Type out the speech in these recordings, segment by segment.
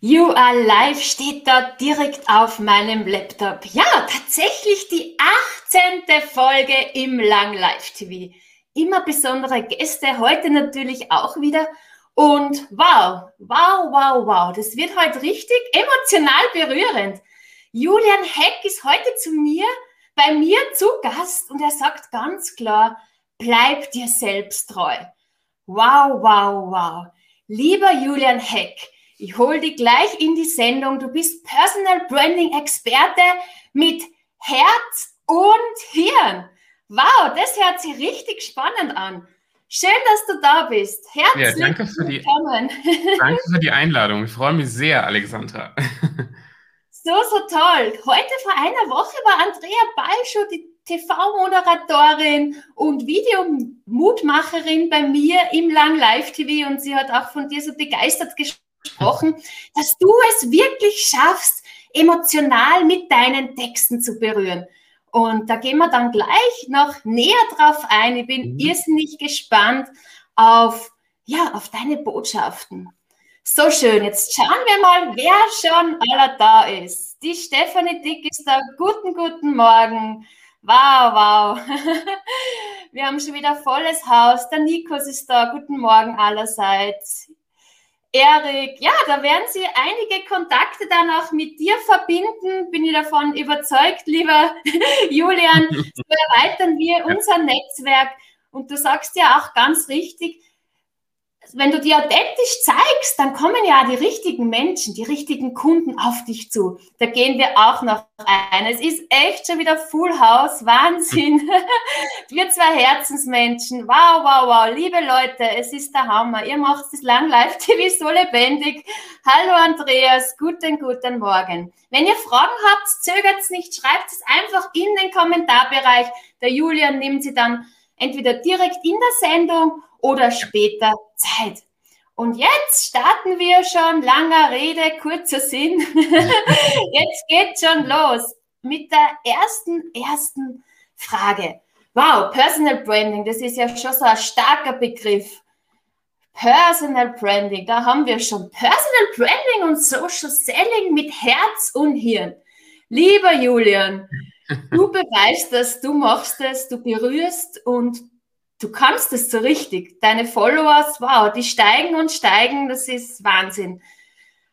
You are live steht da direkt auf meinem Laptop. Ja, tatsächlich die 18. Folge im Lang Live TV. Immer besondere Gäste, heute natürlich auch wieder. Und wow, wow, wow, wow, das wird heute richtig emotional berührend. Julian Heck ist heute zu mir, bei mir zu Gast und er sagt ganz klar, bleib dir selbst treu. Wow, wow, wow. Lieber Julian Heck, ich hole dich gleich in die Sendung. Du bist Personal Branding Experte mit Herz und Hirn. Wow, das hört sich richtig spannend an. Schön, dass du da bist. Herzlich ja, danke für willkommen. Die, danke für die Einladung. Ich freue mich sehr, Alexandra. So, so toll. Heute vor einer Woche war Andrea Balschow, die TV-Moderatorin und Videomutmacherin bei mir im Lang Live TV und sie hat auch von dir so begeistert gesprochen gesprochen, dass du es wirklich schaffst, emotional mit deinen Texten zu berühren. Und da gehen wir dann gleich noch näher drauf ein. Ich bin mhm. irrsinnig gespannt auf, ja, auf deine Botschaften. So schön. Jetzt schauen wir mal, wer schon aller da ist. Die Stefanie Dick ist da. Guten, guten Morgen. Wow, wow. Wir haben schon wieder volles Haus. Der Nikos ist da. Guten Morgen allerseits. Erik, ja, da werden Sie einige Kontakte dann auch mit dir verbinden, bin ich davon überzeugt, lieber Julian. So erweitern wir unser Netzwerk. Und du sagst ja auch ganz richtig, wenn du dir authentisch zeigst, dann kommen ja die richtigen Menschen, die richtigen Kunden auf dich zu. Da gehen wir auch noch ein. Es ist echt schon wieder Full House, Wahnsinn. wir zwei Herzensmenschen. Wow, wow, wow. Liebe Leute, es ist der Hammer. Ihr macht das Lang Live TV so lebendig. Hallo Andreas, guten, guten Morgen. Wenn ihr Fragen habt, zögert es nicht, schreibt es einfach in den Kommentarbereich. Der Julian nimmt sie dann entweder direkt in der Sendung oder später Zeit. Und jetzt starten wir schon, langer Rede, kurzer Sinn. jetzt geht schon los mit der ersten, ersten Frage. Wow, Personal Branding, das ist ja schon so ein starker Begriff. Personal Branding, da haben wir schon Personal Branding und Social Selling mit Herz und Hirn. Lieber Julian, du beweist das, du machst es, du berührst und du kannst es so richtig. Deine Followers, wow, die steigen und steigen, das ist Wahnsinn.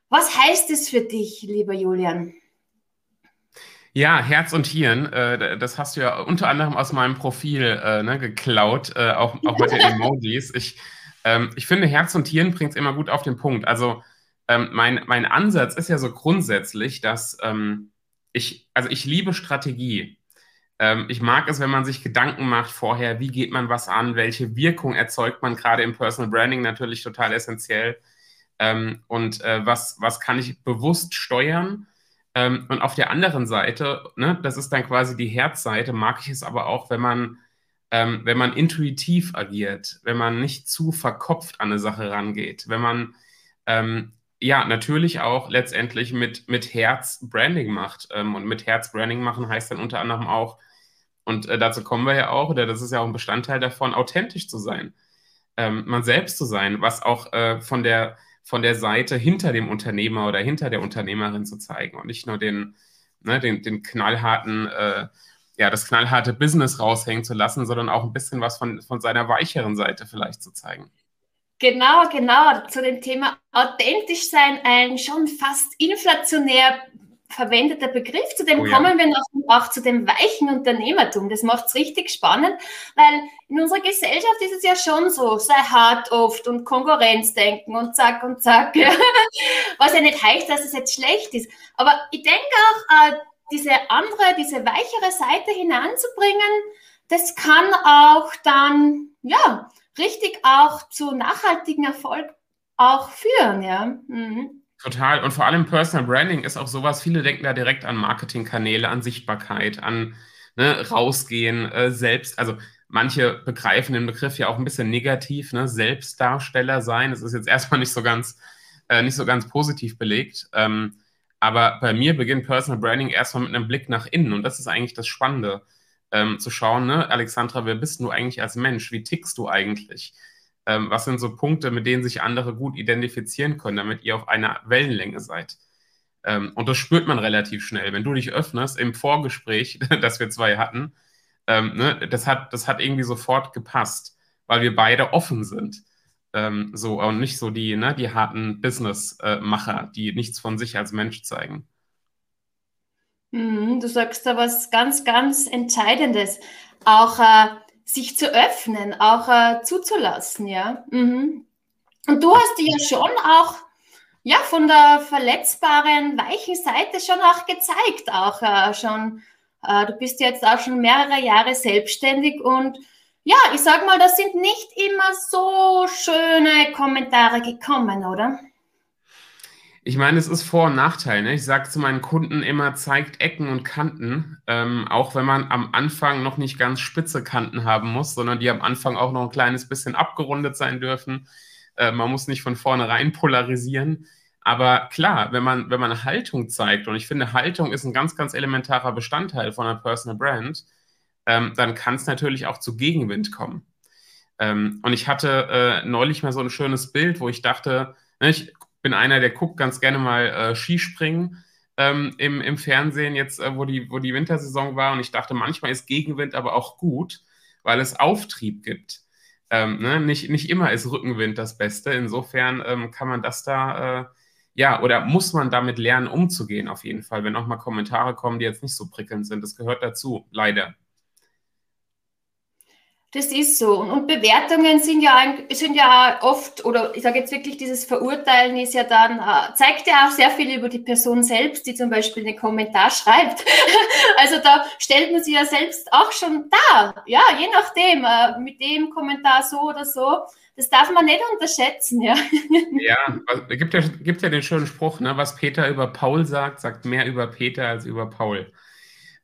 Was heißt es für dich, lieber Julian? Ja, Herz und Hirn, äh, das hast du ja unter anderem aus meinem Profil äh, ne, geklaut, äh, auch, auch mit den Emojis. Ich, ähm, ich finde, Herz und Hirn bringt es immer gut auf den Punkt. Also ähm, mein, mein Ansatz ist ja so grundsätzlich, dass ähm, ich, also ich liebe Strategie. Ähm, ich mag es, wenn man sich Gedanken macht vorher, wie geht man was an, welche Wirkung erzeugt man gerade im Personal Branding natürlich total essentiell. Ähm, und äh, was, was kann ich bewusst steuern? Ähm, und auf der anderen Seite, ne, das ist dann quasi die Herzseite, mag ich es aber auch, wenn man, ähm, wenn man intuitiv agiert, wenn man nicht zu verkopft an eine Sache rangeht, wenn man ähm, ja, natürlich auch letztendlich mit, mit Herz Branding macht. Ähm, und mit Herz Branding machen heißt dann unter anderem auch, und äh, dazu kommen wir ja auch, oder das ist ja auch ein Bestandteil davon, authentisch zu sein, ähm, man selbst zu sein, was auch äh, von, der, von der Seite hinter dem Unternehmer oder hinter der Unternehmerin zu zeigen und nicht nur den, ne, den, den knallharten, äh, ja, das knallharte Business raushängen zu lassen, sondern auch ein bisschen was von, von seiner weicheren Seite vielleicht zu zeigen. Genau, genau. Zu dem Thema authentisch sein, ein schon fast inflationär verwendeter Begriff. Zu dem oh, ja. kommen wir noch auch zu dem weichen Unternehmertum. Das macht es richtig spannend, weil in unserer Gesellschaft ist es ja schon so, sei hart oft und Konkurrenzdenken und zack und zack. Was ja nicht heißt, dass es jetzt schlecht ist. Aber ich denke auch, äh, diese andere, diese weichere Seite hinanzubringen, das kann auch dann, ja, richtig auch zu nachhaltigen Erfolg auch führen, ja. Mhm. Total. Und vor allem Personal Branding ist auch sowas, viele denken da direkt an Marketingkanäle, an Sichtbarkeit, an ne, rausgehen, äh, selbst, also manche begreifen den Begriff ja auch ein bisschen negativ, ne, Selbstdarsteller sein. Das ist jetzt erstmal nicht so ganz, äh, nicht so ganz positiv belegt. Ähm, aber bei mir beginnt Personal Branding erstmal mit einem Blick nach innen und das ist eigentlich das Spannende, ähm, zu schauen, ne, Alexandra, wer bist du eigentlich als Mensch? Wie tickst du eigentlich? Ähm, was sind so Punkte, mit denen sich andere gut identifizieren können, damit ihr auf einer Wellenlänge seid? Ähm, und das spürt man relativ schnell. Wenn du dich öffnest im Vorgespräch, das wir zwei hatten, ähm, ne, das, hat, das hat irgendwie sofort gepasst, weil wir beide offen sind. Ähm, so und nicht so die, ne, die harten Businessmacher, die nichts von sich als Mensch zeigen. Mhm, du sagst da was ganz, ganz Entscheidendes. Auch äh, sich zu öffnen, auch äh, zuzulassen, ja. Mhm. Und du hast ja schon auch ja, von der verletzbaren, weichen Seite schon auch gezeigt, auch äh, schon. Äh, du bist jetzt auch schon mehrere Jahre selbstständig und ja, ich sag mal, das sind nicht immer so schöne Kommentare gekommen, oder? Ich meine, es ist Vor- und Nachteil. Ne? Ich sage zu meinen Kunden immer, zeigt Ecken und Kanten, ähm, auch wenn man am Anfang noch nicht ganz spitze Kanten haben muss, sondern die am Anfang auch noch ein kleines bisschen abgerundet sein dürfen. Äh, man muss nicht von vornherein polarisieren. Aber klar, wenn man, wenn man Haltung zeigt, und ich finde, Haltung ist ein ganz, ganz elementarer Bestandteil von einer Personal Brand, ähm, dann kann es natürlich auch zu Gegenwind kommen. Ähm, und ich hatte äh, neulich mal so ein schönes Bild, wo ich dachte, ne, ich bin einer, der guckt ganz gerne mal äh, Skispringen ähm, im, im Fernsehen, jetzt, äh, wo, die, wo die Wintersaison war. Und ich dachte, manchmal ist Gegenwind aber auch gut, weil es Auftrieb gibt. Ähm, ne? nicht, nicht immer ist Rückenwind das Beste. Insofern ähm, kann man das da, äh, ja, oder muss man damit lernen, umzugehen, auf jeden Fall, wenn auch mal Kommentare kommen, die jetzt nicht so prickelnd sind. Das gehört dazu, leider. Das ist so. Und Bewertungen sind ja, sind ja oft, oder ich sage jetzt wirklich, dieses Verurteilen ist ja dann, äh, zeigt ja auch sehr viel über die Person selbst, die zum Beispiel einen Kommentar schreibt. also da stellt man sich ja selbst auch schon dar. Ja, je nachdem, äh, mit dem Kommentar so oder so. Das darf man nicht unterschätzen, ja. ja, es gibt ja, gibt ja den schönen Spruch, ne, was Peter über Paul sagt, sagt mehr über Peter als über Paul.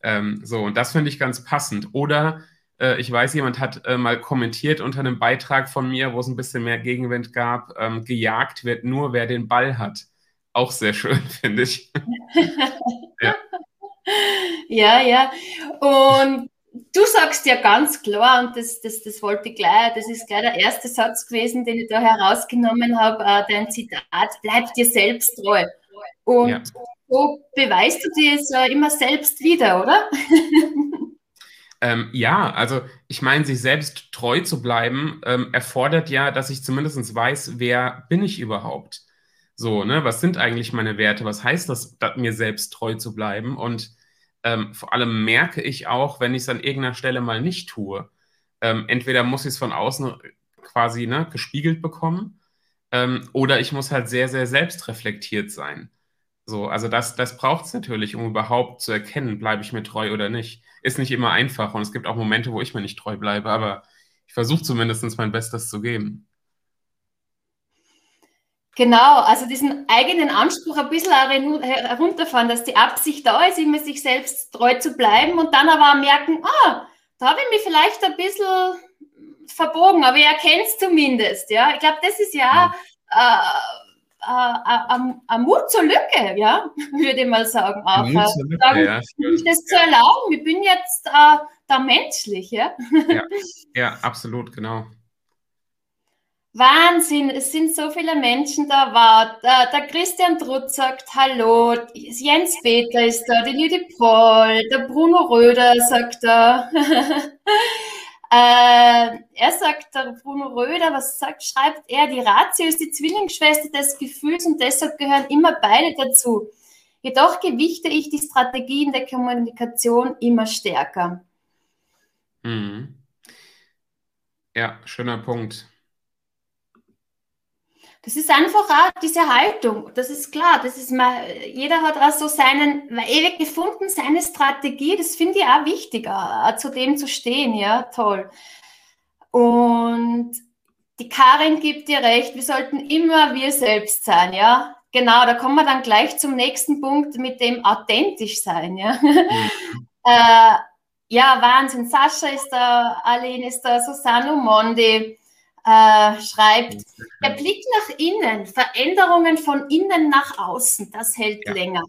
Ähm, so, und das finde ich ganz passend. Oder äh, ich weiß, jemand hat äh, mal kommentiert unter einem Beitrag von mir, wo es ein bisschen mehr Gegenwind gab, ähm, gejagt wird nur, wer den Ball hat. Auch sehr schön, finde ich. ja. ja, ja. Und du sagst ja ganz klar, und das, das, das wollte ich gleich, das ist gleich der erste Satz gewesen, den ich da herausgenommen habe, äh, dein Zitat, bleib dir selbst treu. Und ja. so beweist du dir es immer selbst wieder, oder? Ähm, ja, also ich meine, sich selbst treu zu bleiben, ähm, erfordert ja, dass ich zumindest weiß, wer bin ich überhaupt? So, ne, was sind eigentlich meine Werte? Was heißt das, das mir selbst treu zu bleiben? Und ähm, vor allem merke ich auch, wenn ich es an irgendeiner Stelle mal nicht tue. Ähm, entweder muss ich es von außen quasi ne, gespiegelt bekommen, ähm, oder ich muss halt sehr, sehr selbstreflektiert sein. So, also das, das braucht es natürlich, um überhaupt zu erkennen, bleibe ich mir treu oder nicht. Ist nicht immer einfach und es gibt auch Momente, wo ich mir nicht treu bleibe, aber ich versuche zumindest mein Bestes zu geben. Genau, also diesen eigenen Anspruch ein bisschen herunterfahren, dass die Absicht da ist, immer sich selbst treu zu bleiben und dann aber merken, ah, da habe ich mich vielleicht ein bisschen verbogen, aber ich erkenne es zumindest. Ja? Ich glaube, das ist ja, ja. Äh, ein äh, Mut zur Lücke, ja, würde ich mal sagen. Auch, Lücke, sagen, ja, das zu erlauben. Ich bin jetzt äh, da menschlich, ja? ja? Ja, absolut, genau. Wahnsinn, es sind so viele Menschen da. War. Der, der Christian Trutz sagt Hallo, Jens Peter ist da, die Lüdi Paul, der Bruno Röder sagt da. Äh, er sagt, der Bruno Röder, was sagt, schreibt er, die Ratio ist die Zwillingsschwester des Gefühls und deshalb gehören immer beide dazu. Jedoch gewichte ich die Strategien der Kommunikation immer stärker. Mhm. Ja, schöner Punkt. Das ist einfach auch diese Haltung. Das ist klar. Das ist mal, jeder hat auch so seinen ewig gefunden, seine Strategie. Das finde ich auch wichtig, auch zu dem zu stehen. Ja, toll. Und die Karin gibt dir recht. Wir sollten immer wir selbst sein. Ja, genau. Da kommen wir dann gleich zum nächsten Punkt mit dem authentisch sein. Ja. Mhm. äh, ja, Wahnsinn. Sascha ist da, Aline ist da, Susanne Mondi äh, schreibt, der Blick nach innen, Veränderungen von innen nach außen, das hält ja. länger.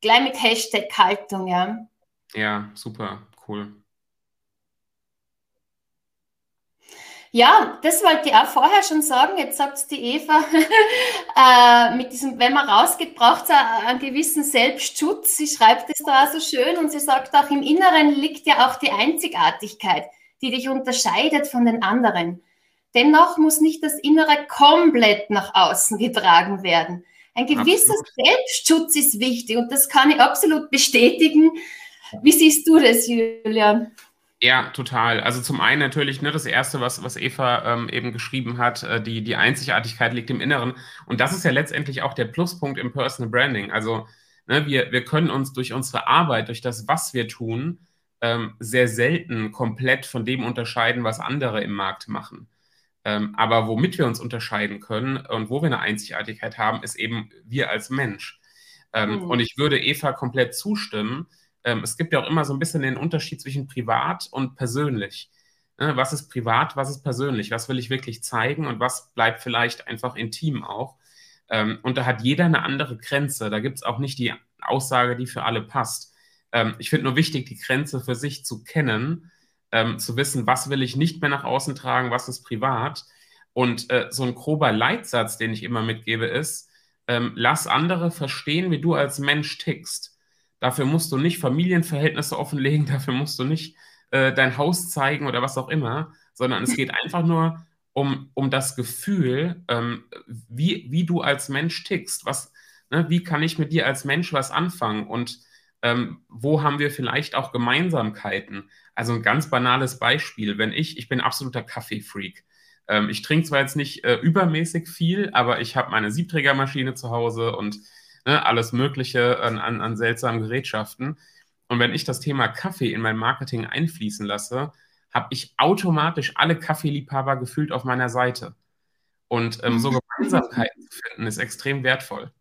Gleich mit Hashtag Haltung, ja. Ja, super, cool. Ja, das wollte ich auch vorher schon sagen. Jetzt sagt es die Eva, äh, mit diesem, wenn man rausgeht, braucht es einen gewissen Selbstschutz. Sie schreibt es da auch so schön und sie sagt auch, im Inneren liegt ja auch die Einzigartigkeit, die dich unterscheidet von den anderen. Dennoch muss nicht das Innere komplett nach außen getragen werden. Ein gewisser absolut. Selbstschutz ist wichtig und das kann ich absolut bestätigen. Wie siehst du das, Julian? Ja, total. Also zum einen natürlich ne, das Erste, was, was Eva ähm, eben geschrieben hat, äh, die, die Einzigartigkeit liegt im Inneren. Und das ist ja letztendlich auch der Pluspunkt im Personal Branding. Also ne, wir, wir können uns durch unsere Arbeit, durch das, was wir tun, ähm, sehr selten komplett von dem unterscheiden, was andere im Markt machen. Ähm, aber womit wir uns unterscheiden können und wo wir eine Einzigartigkeit haben, ist eben wir als Mensch. Mhm. Und ich würde Eva komplett zustimmen ähm, es gibt ja auch immer so ein bisschen den Unterschied zwischen privat und persönlich. Ne, was ist privat, was ist persönlich? Was will ich wirklich zeigen und was bleibt vielleicht einfach intim auch? Ähm, und da hat jeder eine andere Grenze. Da gibt es auch nicht die Aussage, die für alle passt. Ähm, ich finde nur wichtig, die Grenze für sich zu kennen, ähm, zu wissen, was will ich nicht mehr nach außen tragen, was ist privat. Und äh, so ein grober Leitsatz, den ich immer mitgebe, ist, ähm, lass andere verstehen, wie du als Mensch tickst. Dafür musst du nicht Familienverhältnisse offenlegen, dafür musst du nicht äh, dein Haus zeigen oder was auch immer, sondern es geht einfach nur um, um das Gefühl, ähm, wie, wie du als Mensch tickst. Was, ne, wie kann ich mit dir als Mensch was anfangen und ähm, wo haben wir vielleicht auch Gemeinsamkeiten? Also ein ganz banales Beispiel, wenn ich, ich bin absoluter Kaffeefreak. Ähm, ich trinke zwar jetzt nicht äh, übermäßig viel, aber ich habe meine Siebträgermaschine zu Hause und ne, alles Mögliche an, an, an seltsamen Gerätschaften. Und wenn ich das Thema Kaffee in mein Marketing einfließen lasse, habe ich automatisch alle Kaffeeliebhaber gefühlt auf meiner Seite. Und ähm, so Gemeinsamkeiten zu finden, ist extrem wertvoll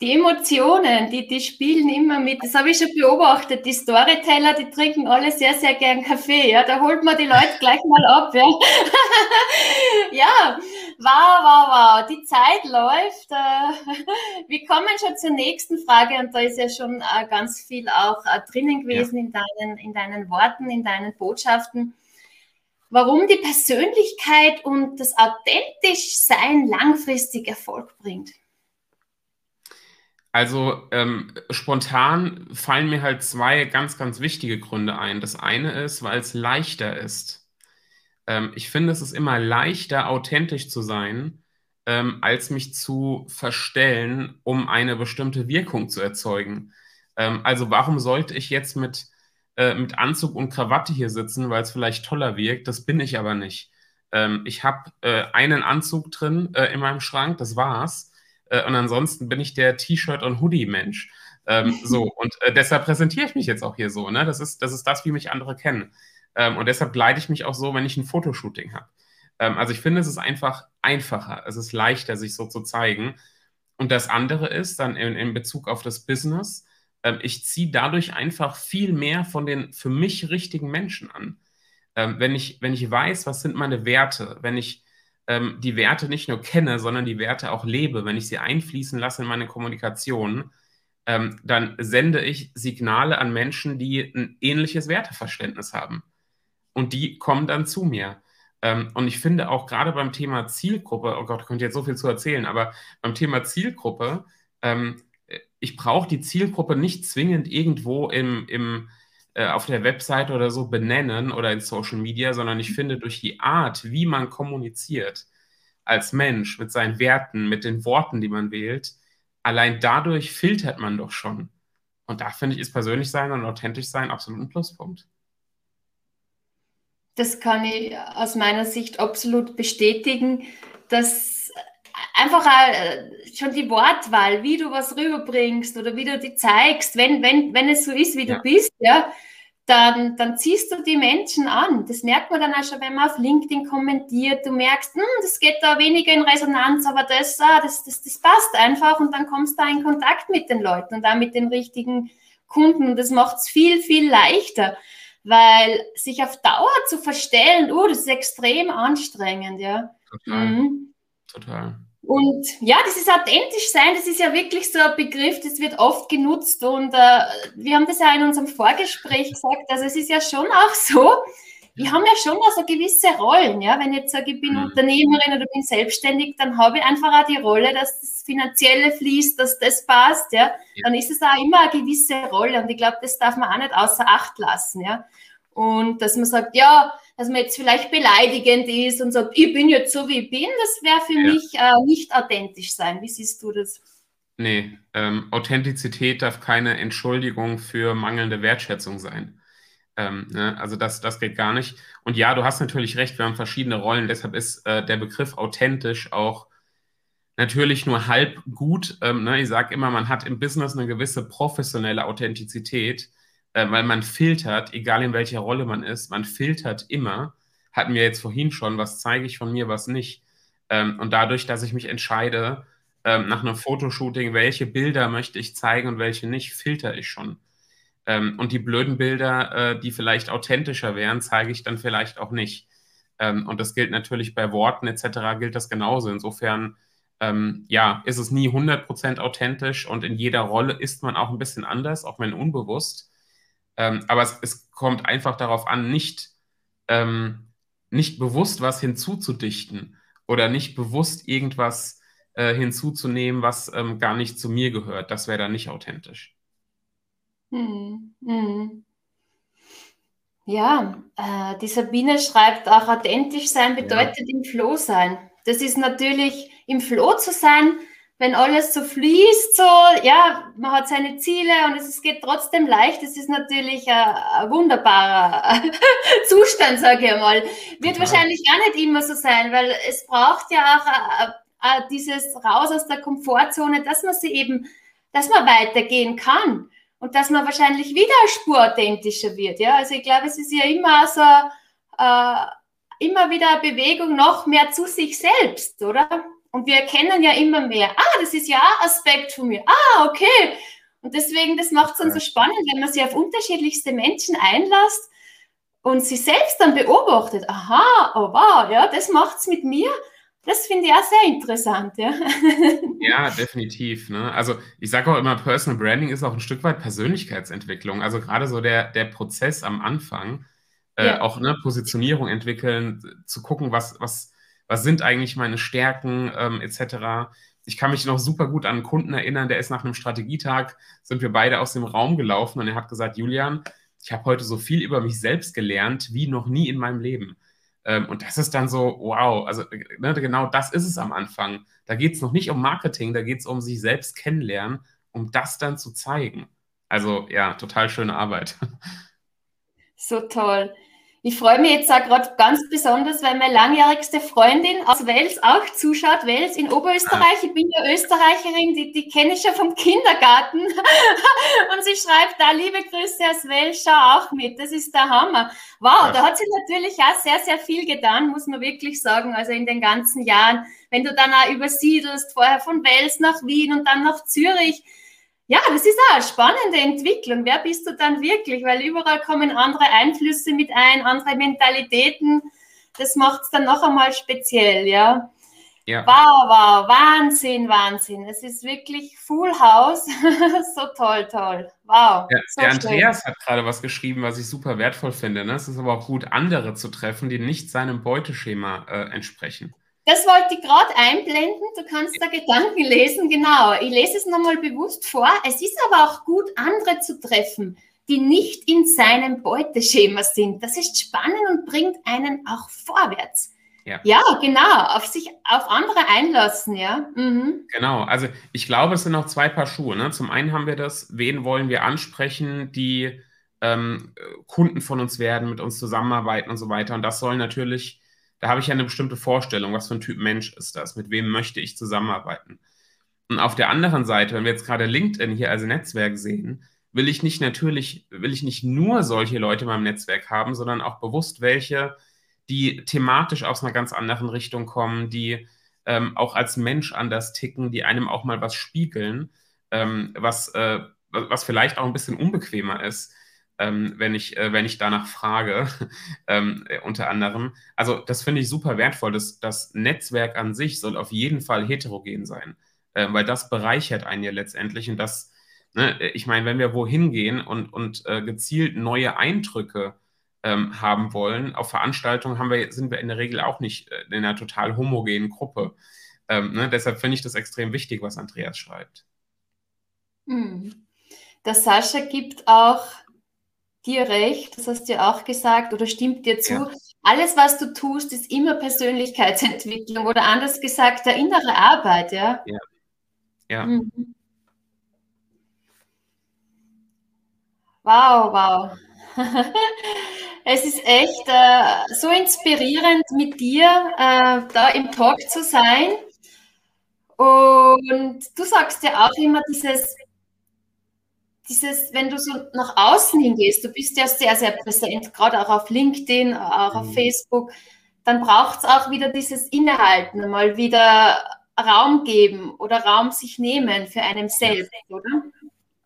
die Emotionen, die, die spielen immer mit. Das habe ich schon beobachtet. Die Storyteller, die trinken alle sehr, sehr gern Kaffee. Ja, da holt man die Leute gleich mal ab. Ja, ja wow, wow, wow. Die Zeit läuft. Äh, wir kommen schon zur nächsten Frage und da ist ja schon äh, ganz viel auch äh, drinnen gewesen ja. in, deinen, in deinen Worten, in deinen Botschaften. Warum die Persönlichkeit und das authentisch Sein langfristig Erfolg bringt. Also ähm, spontan fallen mir halt zwei ganz, ganz wichtige Gründe ein. Das eine ist, weil es leichter ist. Ähm, ich finde, es ist immer leichter, authentisch zu sein, ähm, als mich zu verstellen, um eine bestimmte Wirkung zu erzeugen. Ähm, also warum sollte ich jetzt mit, äh, mit Anzug und Krawatte hier sitzen, weil es vielleicht toller wirkt? Das bin ich aber nicht. Ähm, ich habe äh, einen Anzug drin äh, in meinem Schrank, das war's äh, und ansonsten bin ich der T-Shirt- und Hoodie-Mensch. Ähm, so, und äh, deshalb präsentiere ich mich jetzt auch hier so. Ne? Das, ist, das ist das, wie mich andere kennen. Ähm, und deshalb leite ich mich auch so, wenn ich ein Fotoshooting habe. Ähm, also ich finde, es ist einfach einfacher, es ist leichter, sich so zu zeigen. Und das andere ist dann in, in Bezug auf das Business, ähm, ich ziehe dadurch einfach viel mehr von den für mich richtigen Menschen an. Ähm, wenn, ich, wenn ich weiß, was sind meine Werte, wenn ich ähm, die Werte nicht nur kenne, sondern die Werte auch lebe, wenn ich sie einfließen lasse in meine Kommunikation, ähm, dann sende ich Signale an Menschen, die ein ähnliches Werteverständnis haben. Und die kommen dann zu mir. Ähm, und ich finde auch gerade beim Thema Zielgruppe, oh Gott, ich könnte jetzt so viel zu erzählen, aber beim Thema Zielgruppe, ähm, ich brauche die Zielgruppe nicht zwingend irgendwo im, im äh, auf der Website oder so benennen oder in Social Media, sondern ich finde durch die Art, wie man kommuniziert als Mensch mit seinen Werten, mit den Worten, die man wählt, allein dadurch filtert man doch schon. Und da finde ich, ist persönlich sein und authentisch sein absolut ein Pluspunkt. Das kann ich aus meiner Sicht absolut bestätigen, dass einfach schon die Wortwahl, wie du was rüberbringst oder wie du die zeigst, wenn, wenn, wenn es so ist, wie ja. du bist, ja, dann, dann ziehst du die Menschen an. Das merkt man dann auch schon, wenn man auf LinkedIn kommentiert. Du merkst, hm, das geht da weniger in Resonanz, aber das, ah, das, das, das passt einfach und dann kommst du da in Kontakt mit den Leuten und da mit den richtigen Kunden. Und das macht es viel, viel leichter, weil sich auf Dauer zu verstellen, oh, das ist extrem anstrengend, ja. Total. Mhm. Total. Und ja, dieses authentisch sein, das ist ja wirklich so ein Begriff, das wird oft genutzt und äh, wir haben das ja in unserem Vorgespräch gesagt, also es ist ja schon auch so, ich habe ja schon mal so gewisse Rollen, ja. Wenn ich jetzt sage, ich bin mhm. Unternehmerin oder bin selbstständig, dann habe ich einfach auch die Rolle, dass das Finanzielle fließt, dass das passt, ja. ja. Dann ist es auch immer eine gewisse Rolle und ich glaube, das darf man auch nicht außer Acht lassen, ja. Und dass man sagt, ja, dass man jetzt vielleicht beleidigend ist und sagt, ich bin jetzt so, wie ich bin, das wäre für ja. mich äh, nicht authentisch sein. Wie siehst du das? Nee, ähm, Authentizität darf keine Entschuldigung für mangelnde Wertschätzung sein. Ähm, ne? Also das, das geht gar nicht. Und ja, du hast natürlich recht, wir haben verschiedene Rollen, deshalb ist äh, der Begriff authentisch auch natürlich nur halb gut. Ähm, ne? Ich sage immer, man hat im Business eine gewisse professionelle Authentizität, äh, weil man filtert, egal in welcher Rolle man ist, man filtert immer. Hatten wir jetzt vorhin schon, was zeige ich von mir, was nicht. Ähm, und dadurch, dass ich mich entscheide, ähm, nach einem Fotoshooting, welche Bilder möchte ich zeigen und welche nicht, filter ich schon. Ähm, und die blöden Bilder, äh, die vielleicht authentischer wären, zeige ich dann vielleicht auch nicht. Ähm, und das gilt natürlich bei Worten etc. gilt das genauso. Insofern, ähm, ja, ist es nie 100% authentisch und in jeder Rolle ist man auch ein bisschen anders, auch wenn unbewusst. Ähm, aber es, es, kommt einfach darauf an, nicht, ähm, nicht bewusst was hinzuzudichten oder nicht bewusst irgendwas äh, hinzuzunehmen, was ähm, gar nicht zu mir gehört. Das wäre dann nicht authentisch. Hm, hm. Ja, äh, die Sabine schreibt auch, authentisch sein bedeutet ja. im Floh sein. Das ist natürlich im Floh zu sein, wenn alles so fließt, so, ja, man hat seine Ziele und es, geht trotzdem leicht. Das ist natürlich ein, ein wunderbarer Zustand, sage ich einmal. Wird Total. wahrscheinlich auch nicht immer so sein, weil es braucht ja auch äh, dieses raus aus der Komfortzone, dass man sie eben, dass man weitergehen kann und dass man wahrscheinlich wieder eine Spur authentischer wird. Ja, also ich glaube, es ist ja immer so, äh, immer wieder eine Bewegung noch mehr zu sich selbst, oder? Und wir erkennen ja immer mehr, ah, das ist ja ein Aspekt von mir. Ah, okay. Und deswegen, das macht es dann so spannend, wenn man sich auf unterschiedlichste Menschen einlässt und sich selbst dann beobachtet. Aha, oh wow, ja, das macht es mit mir. Das finde ich auch sehr interessant, ja. Ja, definitiv. Ne? Also ich sage auch immer, Personal Branding ist auch ein Stück weit Persönlichkeitsentwicklung. Also gerade so der, der Prozess am Anfang, äh, ja. auch eine Positionierung entwickeln, zu gucken, was, was, was sind eigentlich meine Stärken, ähm, etc. Ich kann mich noch super gut an einen Kunden erinnern, der ist nach einem Strategietag, sind wir beide aus dem Raum gelaufen und er hat gesagt, Julian, ich habe heute so viel über mich selbst gelernt wie noch nie in meinem Leben. Ähm, und das ist dann so, wow, also ne, genau das ist es am Anfang. Da geht es noch nicht um Marketing, da geht es um sich selbst kennenlernen, um das dann zu zeigen. Also ja, total schöne Arbeit. So toll. Ich freue mich jetzt auch gerade ganz besonders, weil meine langjährigste Freundin aus Wels auch zuschaut. Wels in Oberösterreich. Ich bin ja Österreicherin, die, die kenne ich ja vom Kindergarten. Und sie schreibt da, liebe Grüße aus Wels, schau auch mit. Das ist der Hammer. Wow, da hat sie natürlich auch sehr, sehr viel getan, muss man wirklich sagen. Also in den ganzen Jahren, wenn du dann auch übersiedelst, vorher von Wels nach Wien und dann nach Zürich ja, das ist auch eine spannende Entwicklung. Wer bist du dann wirklich? Weil überall kommen andere Einflüsse mit ein, andere Mentalitäten. Das macht es dann noch einmal speziell, ja. Ja. Wow, wow, Wahnsinn, Wahnsinn. Es ist wirklich Full House. so toll, toll. Wow. Ja, so der Andreas schön. hat gerade was geschrieben, was ich super wertvoll finde. Ne? Es ist aber auch gut, andere zu treffen, die nicht seinem Beuteschema äh, entsprechen. Das wollte ich gerade einblenden. Du kannst da Gedanken lesen. Genau. Ich lese es nochmal bewusst vor. Es ist aber auch gut, andere zu treffen, die nicht in seinem Beuteschema sind. Das ist spannend und bringt einen auch vorwärts. Ja. ja, genau, auf sich, auf andere einlassen, ja. Mhm. Genau, also ich glaube, es sind noch zwei Paar Schuhe. Ne? Zum einen haben wir das, wen wollen wir ansprechen, die ähm, Kunden von uns werden, mit uns zusammenarbeiten und so weiter. Und das soll natürlich da habe ich ja eine bestimmte Vorstellung, was für ein Typ Mensch ist das, mit wem möchte ich zusammenarbeiten. Und auf der anderen Seite, wenn wir jetzt gerade LinkedIn hier als Netzwerk sehen, will ich nicht natürlich, will ich nicht nur solche Leute in meinem Netzwerk haben, sondern auch bewusst welche, die thematisch aus einer ganz anderen Richtung kommen, die ähm, auch als Mensch anders ticken, die einem auch mal was spiegeln, ähm, was, äh, was vielleicht auch ein bisschen unbequemer ist ähm, wenn, ich, äh, wenn ich danach frage, ähm, äh, unter anderem. Also das finde ich super wertvoll. Das, das Netzwerk an sich soll auf jeden Fall heterogen sein, äh, weil das bereichert einen ja letztendlich. Und das, ne, ich meine, wenn wir wohin gehen und, und äh, gezielt neue Eindrücke ähm, haben wollen. Auf Veranstaltungen haben wir, sind wir in der Regel auch nicht äh, in einer total homogenen Gruppe. Ähm, ne? Deshalb finde ich das extrem wichtig, was Andreas schreibt. Hm. Der Sascha gibt auch dir recht, das hast du ja auch gesagt, oder stimmt dir zu. Ja. Alles, was du tust, ist immer Persönlichkeitsentwicklung oder anders gesagt, der innere Arbeit, ja. Ja. ja. Mhm. Wow, wow. es ist echt äh, so inspirierend, mit dir äh, da im Talk zu sein. Und du sagst ja auch immer dieses, dieses, wenn du so nach außen hingehst, du bist ja sehr, sehr präsent, gerade auch auf LinkedIn, auch auf mhm. Facebook, dann braucht es auch wieder dieses Innehalten, mal wieder Raum geben oder Raum sich nehmen für einen selbst, oder?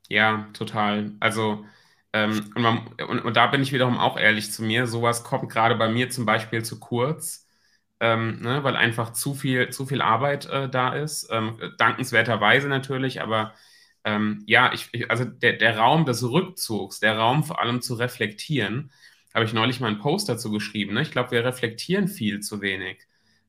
Ja, total. Also, ähm, und, man, und, und, da bin ich wiederum auch ehrlich zu mir, sowas kommt gerade bei mir zum Beispiel zu kurz. Ähm, ne, weil einfach zu viel, zu viel Arbeit äh, da ist. Ähm, dankenswerterweise natürlich, aber ähm, ja, ich, ich, also der, der Raum des Rückzugs, der Raum vor allem zu reflektieren, habe ich neulich mal einen Post dazu geschrieben. Ne? Ich glaube, wir reflektieren viel zu wenig.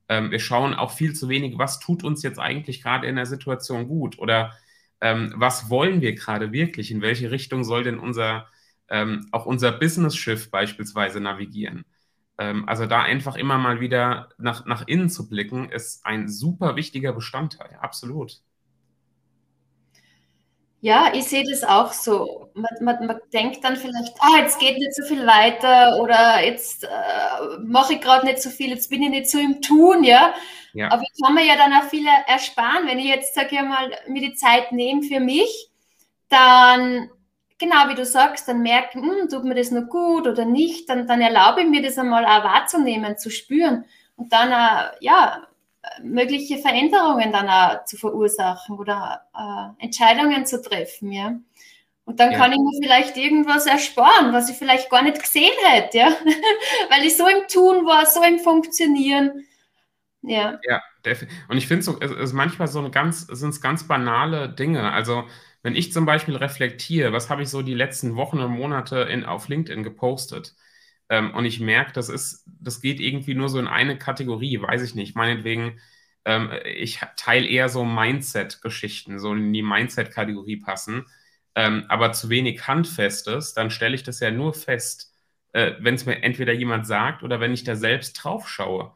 Ähm, wir schauen auch viel zu wenig, was tut uns jetzt eigentlich gerade in der Situation gut oder ähm, was wollen wir gerade wirklich? In welche Richtung soll denn unser, ähm, auch unser Business-Schiff beispielsweise navigieren? Ähm, also da einfach immer mal wieder nach, nach innen zu blicken, ist ein super wichtiger Bestandteil, absolut. Ja, ich sehe das auch so. Man, man, man denkt dann vielleicht, ah, jetzt geht nicht so viel weiter oder jetzt äh, mache ich gerade nicht so viel, jetzt bin ich nicht so im Tun, ja. ja. Aber ich kann mir ja dann auch viele ersparen, wenn ich jetzt, sage ich mal, mir die Zeit nehme für mich, dann, genau wie du sagst, dann merke, hm, tut mir das noch gut oder nicht, dann, dann erlaube ich mir das einmal auch wahrzunehmen, zu spüren und dann, äh, ja, mögliche Veränderungen dann auch zu verursachen oder äh, Entscheidungen zu treffen, ja. Und dann ja. kann ich mir vielleicht irgendwas ersparen, was ich vielleicht gar nicht gesehen hätte, ja. Weil ich so im Tun war, so im Funktionieren. Ja. Ja, und ich finde so, es ist manchmal so eine ganz, sind es ganz banale Dinge. Also, wenn ich zum Beispiel reflektiere, was habe ich so die letzten Wochen und Monate in, auf LinkedIn gepostet? Ähm, und ich merke, das ist, das geht irgendwie nur so in eine Kategorie, weiß ich nicht. Meinetwegen, ähm, ich teile eher so Mindset-Geschichten, so in die Mindset-Kategorie passen, ähm, aber zu wenig Handfestes, dann stelle ich das ja nur fest, äh, wenn es mir entweder jemand sagt oder wenn ich da selbst drauf schaue.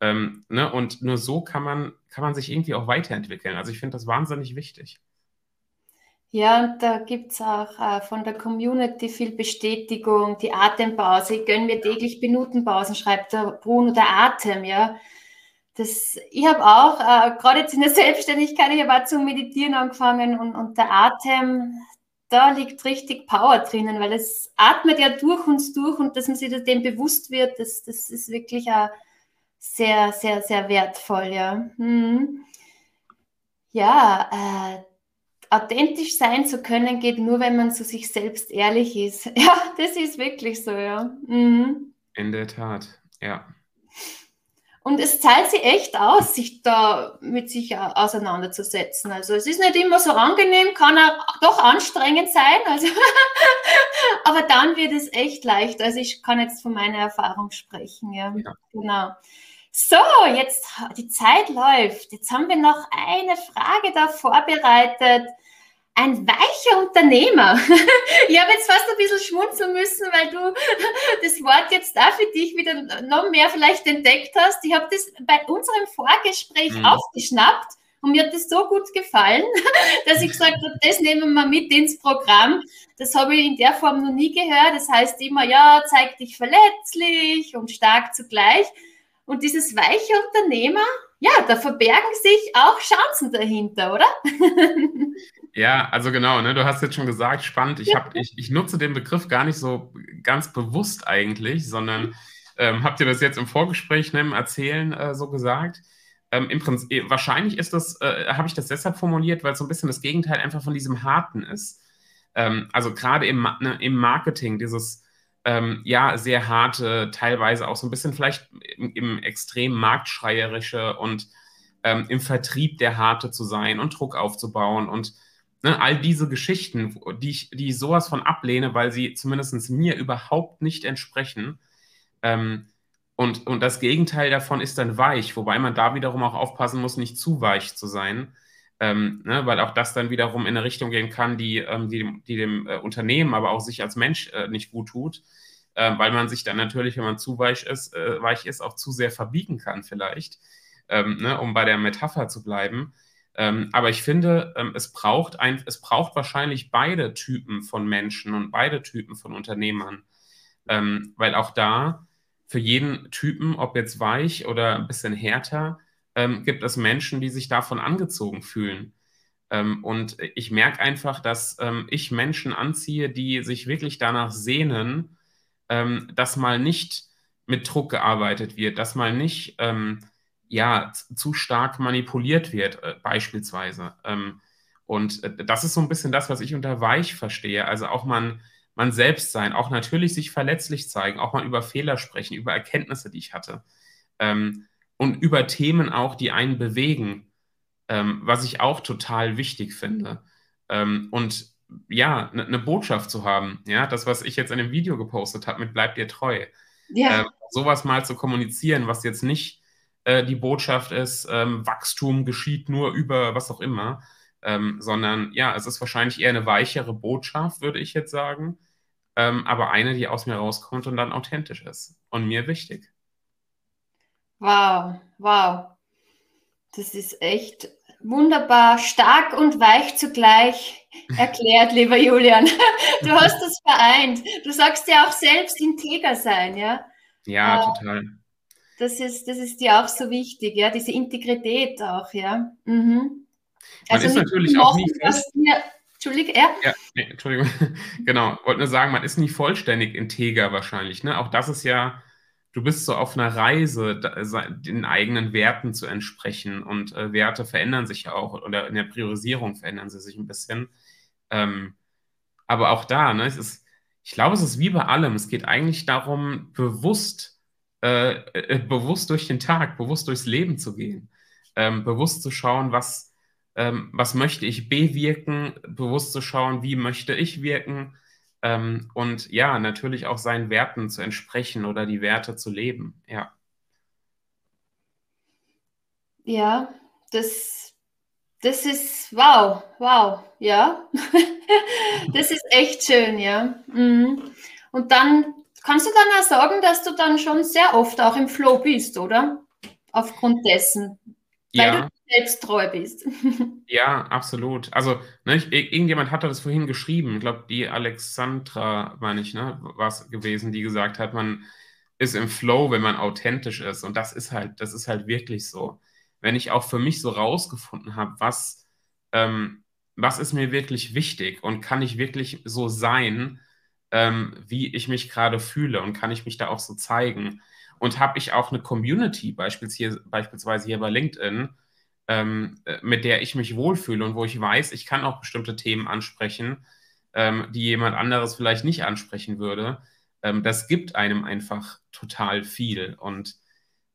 Ähm, ne? Und nur so kann man, kann man sich irgendwie auch weiterentwickeln. Also ich finde das wahnsinnig wichtig. Ja, und da gibt es auch äh, von der Community viel Bestätigung, die Atempause. Ich gönne mir täglich Minutenpausen, schreibt der Bruno, der Atem, ja. Das, ich habe auch, äh, gerade jetzt in der Selbstständigkeit, ich habe auch zum Meditieren angefangen und, und der Atem, da liegt richtig Power drinnen, weil es atmet ja durch uns durch und dass man sich dem bewusst wird, das, das ist wirklich auch sehr, sehr, sehr wertvoll, ja. Hm. Ja, äh, authentisch sein zu können, geht nur, wenn man zu sich selbst ehrlich ist. Ja, das ist wirklich so, ja. Mhm. In der Tat, ja. Und es zahlt sich echt aus, sich da mit sich auseinanderzusetzen. Also es ist nicht immer so angenehm, kann auch doch anstrengend sein. Also aber dann wird es echt leicht. Also ich kann jetzt von meiner Erfahrung sprechen. Ja, ja. genau. So, jetzt die Zeit läuft. Jetzt haben wir noch eine Frage da vorbereitet ein weicher Unternehmer. ich habe jetzt fast ein bisschen schmunzeln müssen, weil du das Wort jetzt da für dich wieder noch mehr vielleicht entdeckt hast. Ich habe das bei unserem Vorgespräch mhm. aufgeschnappt und mir hat das so gut gefallen, dass ich gesagt habe, das nehmen wir mit ins Programm. Das habe ich in der Form noch nie gehört. Das heißt immer, ja, zeig dich verletzlich und stark zugleich. Und dieses weiche Unternehmer, ja, da verbergen sich auch Chancen dahinter, oder? Ja, also genau, ne, du hast jetzt schon gesagt, spannend. Ich, hab, ich, ich nutze den Begriff gar nicht so ganz bewusst eigentlich, sondern ähm, habt ihr das jetzt im Vorgespräch ne, im Erzählen äh, so gesagt? Ähm, Im Prinzip, äh, wahrscheinlich ist das, äh, habe ich das deshalb formuliert, weil es so ein bisschen das Gegenteil einfach von diesem Harten ist. Ähm, also gerade im, ne, im Marketing, dieses ähm, ja sehr harte, teilweise auch so ein bisschen vielleicht im, im extrem marktschreierische und ähm, im Vertrieb der harte zu sein und Druck aufzubauen und ne, all diese Geschichten, die ich, die ich sowas von ablehne, weil sie zumindest mir überhaupt nicht entsprechen. Ähm, und, und das Gegenteil davon ist dann weich, wobei man da wiederum auch aufpassen muss, nicht zu weich zu sein. Ähm, ne, weil auch das dann wiederum in eine Richtung gehen kann, die, ähm, die, die dem äh, Unternehmen, aber auch sich als Mensch äh, nicht gut tut, äh, weil man sich dann natürlich, wenn man zu weich ist, äh, weich ist, auch zu sehr verbiegen kann vielleicht, ähm, ne, um bei der Metapher zu bleiben. Ähm, aber ich finde, ähm, es, braucht ein, es braucht wahrscheinlich beide Typen von Menschen und beide Typen von Unternehmern, ähm, weil auch da für jeden Typen, ob jetzt weich oder ein bisschen härter, ähm, gibt es Menschen, die sich davon angezogen fühlen. Ähm, und ich merke einfach, dass ähm, ich Menschen anziehe, die sich wirklich danach sehnen, ähm, dass mal nicht mit Druck gearbeitet wird, dass mal nicht ähm, ja, zu stark manipuliert wird, äh, beispielsweise. Ähm, und äh, das ist so ein bisschen das, was ich unter weich verstehe. Also auch man, man selbst sein, auch natürlich sich verletzlich zeigen, auch mal über Fehler sprechen, über Erkenntnisse, die ich hatte. Ähm, und über Themen auch, die einen bewegen, ähm, was ich auch total wichtig finde. Ähm, und ja, eine ne Botschaft zu haben, ja, das, was ich jetzt in dem Video gepostet habe, mit bleibt ihr treu. Ja. Äh, sowas mal zu kommunizieren, was jetzt nicht äh, die Botschaft ist, ähm, Wachstum geschieht nur über was auch immer, ähm, sondern ja, es ist wahrscheinlich eher eine weichere Botschaft, würde ich jetzt sagen, ähm, aber eine, die aus mir rauskommt und dann authentisch ist und mir wichtig. Wow, wow. Das ist echt wunderbar, stark und weich zugleich erklärt, lieber Julian. Du hast das vereint. Du sagst ja auch selbst integer sein, ja? Ja, äh, total. Das ist, das ist dir auch so wichtig, ja, diese Integrität auch, ja. Mhm. Man also ist natürlich auch nie fest. Entschuldigung, ja? ja nee, Entschuldigung. genau, wollte nur sagen, man ist nie vollständig integer wahrscheinlich. Ne? Auch das ist ja du bist so auf einer Reise, den eigenen Werten zu entsprechen. Und äh, Werte verändern sich ja auch, oder in der Priorisierung verändern sie sich ein bisschen. Ähm, aber auch da, ne, es ist, ich glaube, es ist wie bei allem. Es geht eigentlich darum, bewusst, äh, äh, bewusst durch den Tag, bewusst durchs Leben zu gehen. Ähm, bewusst zu schauen, was, ähm, was möchte ich bewirken, bewusst zu schauen, wie möchte ich wirken ähm, und ja, natürlich auch seinen Werten zu entsprechen oder die Werte zu leben. Ja. Ja, das, das ist wow, wow, ja. das ist echt schön, ja. Mhm. Und dann kannst du dann auch sagen, dass du dann schon sehr oft auch im Flow bist, oder? Aufgrund dessen. Weil ja. du selbst treu bist. Ja, absolut. Also, ne, ich, irgendjemand hatte das vorhin geschrieben. Ich glaube, die Alexandra, meine ich, ne, war es gewesen, die gesagt hat, man ist im Flow, wenn man authentisch ist. Und das ist halt, das ist halt wirklich so. Wenn ich auch für mich so rausgefunden habe, was, ähm, was ist mir wirklich wichtig und kann ich wirklich so sein, ähm, wie ich mich gerade fühle und kann ich mich da auch so zeigen. Und habe ich auch eine Community, beispielsweise hier bei LinkedIn, ähm, äh, mit der ich mich wohlfühle und wo ich weiß, ich kann auch bestimmte Themen ansprechen, ähm, die jemand anderes vielleicht nicht ansprechen würde. Ähm, das gibt einem einfach total viel. Und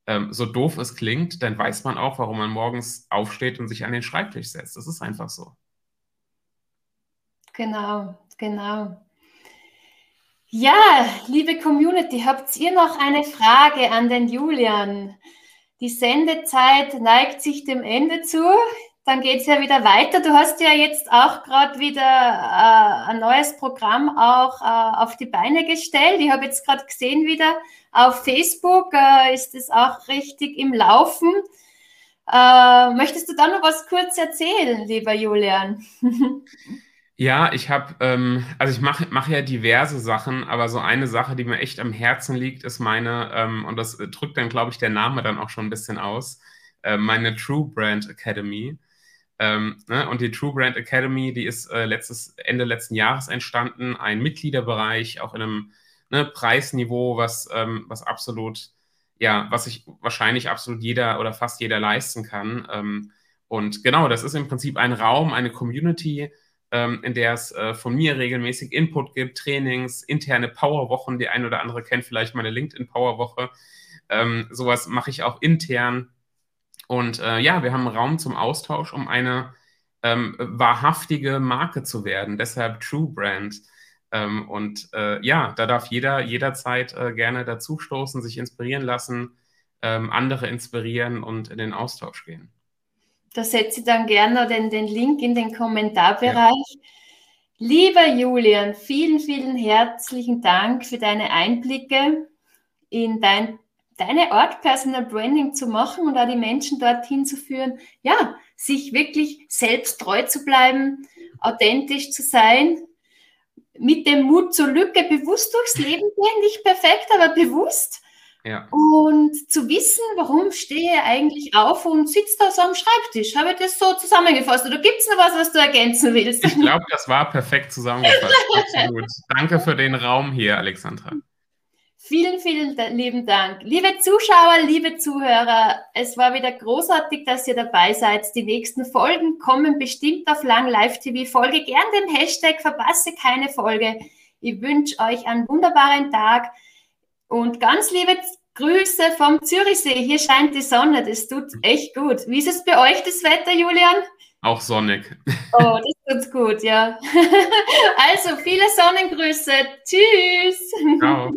ähm, so doof es klingt, dann weiß man auch, warum man morgens aufsteht und sich an den Schreibtisch setzt. Das ist einfach so. Genau, genau. Ja, liebe Community, habt ihr noch eine Frage an den Julian? Die Sendezeit neigt sich dem Ende zu. Dann geht es ja wieder weiter. Du hast ja jetzt auch gerade wieder äh, ein neues Programm auch äh, auf die Beine gestellt. Ich habe jetzt gerade gesehen wieder auf Facebook äh, ist es auch richtig im Laufen. Äh, möchtest du da noch was kurz erzählen, lieber Julian? Ja, ich habe, ähm, also ich mache mach ja diverse Sachen, aber so eine Sache, die mir echt am Herzen liegt, ist meine, ähm, und das drückt dann, glaube ich, der Name dann auch schon ein bisschen aus, äh, meine True Brand Academy. Ähm, ne? Und die True Brand Academy, die ist äh, letztes, Ende letzten Jahres entstanden, ein Mitgliederbereich, auch in einem ne, Preisniveau, was, ähm, was absolut, ja, was sich wahrscheinlich absolut jeder oder fast jeder leisten kann. Ähm, und genau, das ist im Prinzip ein Raum, eine Community, ähm, in der es äh, von mir regelmäßig Input gibt, Trainings, interne Powerwochen. Die eine oder andere kennt vielleicht meine LinkedIn Powerwoche. Ähm, sowas mache ich auch intern. Und äh, ja, wir haben Raum zum Austausch, um eine ähm, wahrhaftige Marke zu werden. Deshalb True Brand. Ähm, und äh, ja, da darf jeder jederzeit äh, gerne dazustoßen, sich inspirieren lassen, ähm, andere inspirieren und in den Austausch gehen. Da setze ich dann gerne den, den Link in den Kommentarbereich. Ja. Lieber Julian, vielen, vielen herzlichen Dank für deine Einblicke in dein, deine Art, Personal Branding zu machen und auch die Menschen dorthin zu führen, ja, sich wirklich selbst treu zu bleiben, authentisch zu sein, mit dem Mut zur Lücke bewusst durchs Leben gehen, nicht perfekt, aber bewusst ja. Und zu wissen, warum stehe ich eigentlich auf und sitze da so am Schreibtisch. Habe ich das so zusammengefasst? Oder gibt es noch was, was du ergänzen willst? Ich glaube, das war perfekt zusammengefasst. Absolut. Danke für den Raum hier, Alexandra. Vielen, vielen lieben Dank. Liebe Zuschauer, liebe Zuhörer, es war wieder großartig, dass ihr dabei seid. Die nächsten Folgen kommen bestimmt auf Lang Live TV. Folge gern den Hashtag, verpasse keine Folge. Ich wünsche euch einen wunderbaren Tag. Und ganz liebe Grüße vom Zürichsee. Hier scheint die Sonne. Das tut echt gut. Wie ist es bei euch, das Wetter, Julian? Auch sonnig. Oh, das tut gut, ja. Also, viele Sonnengrüße. Tschüss. Ciao.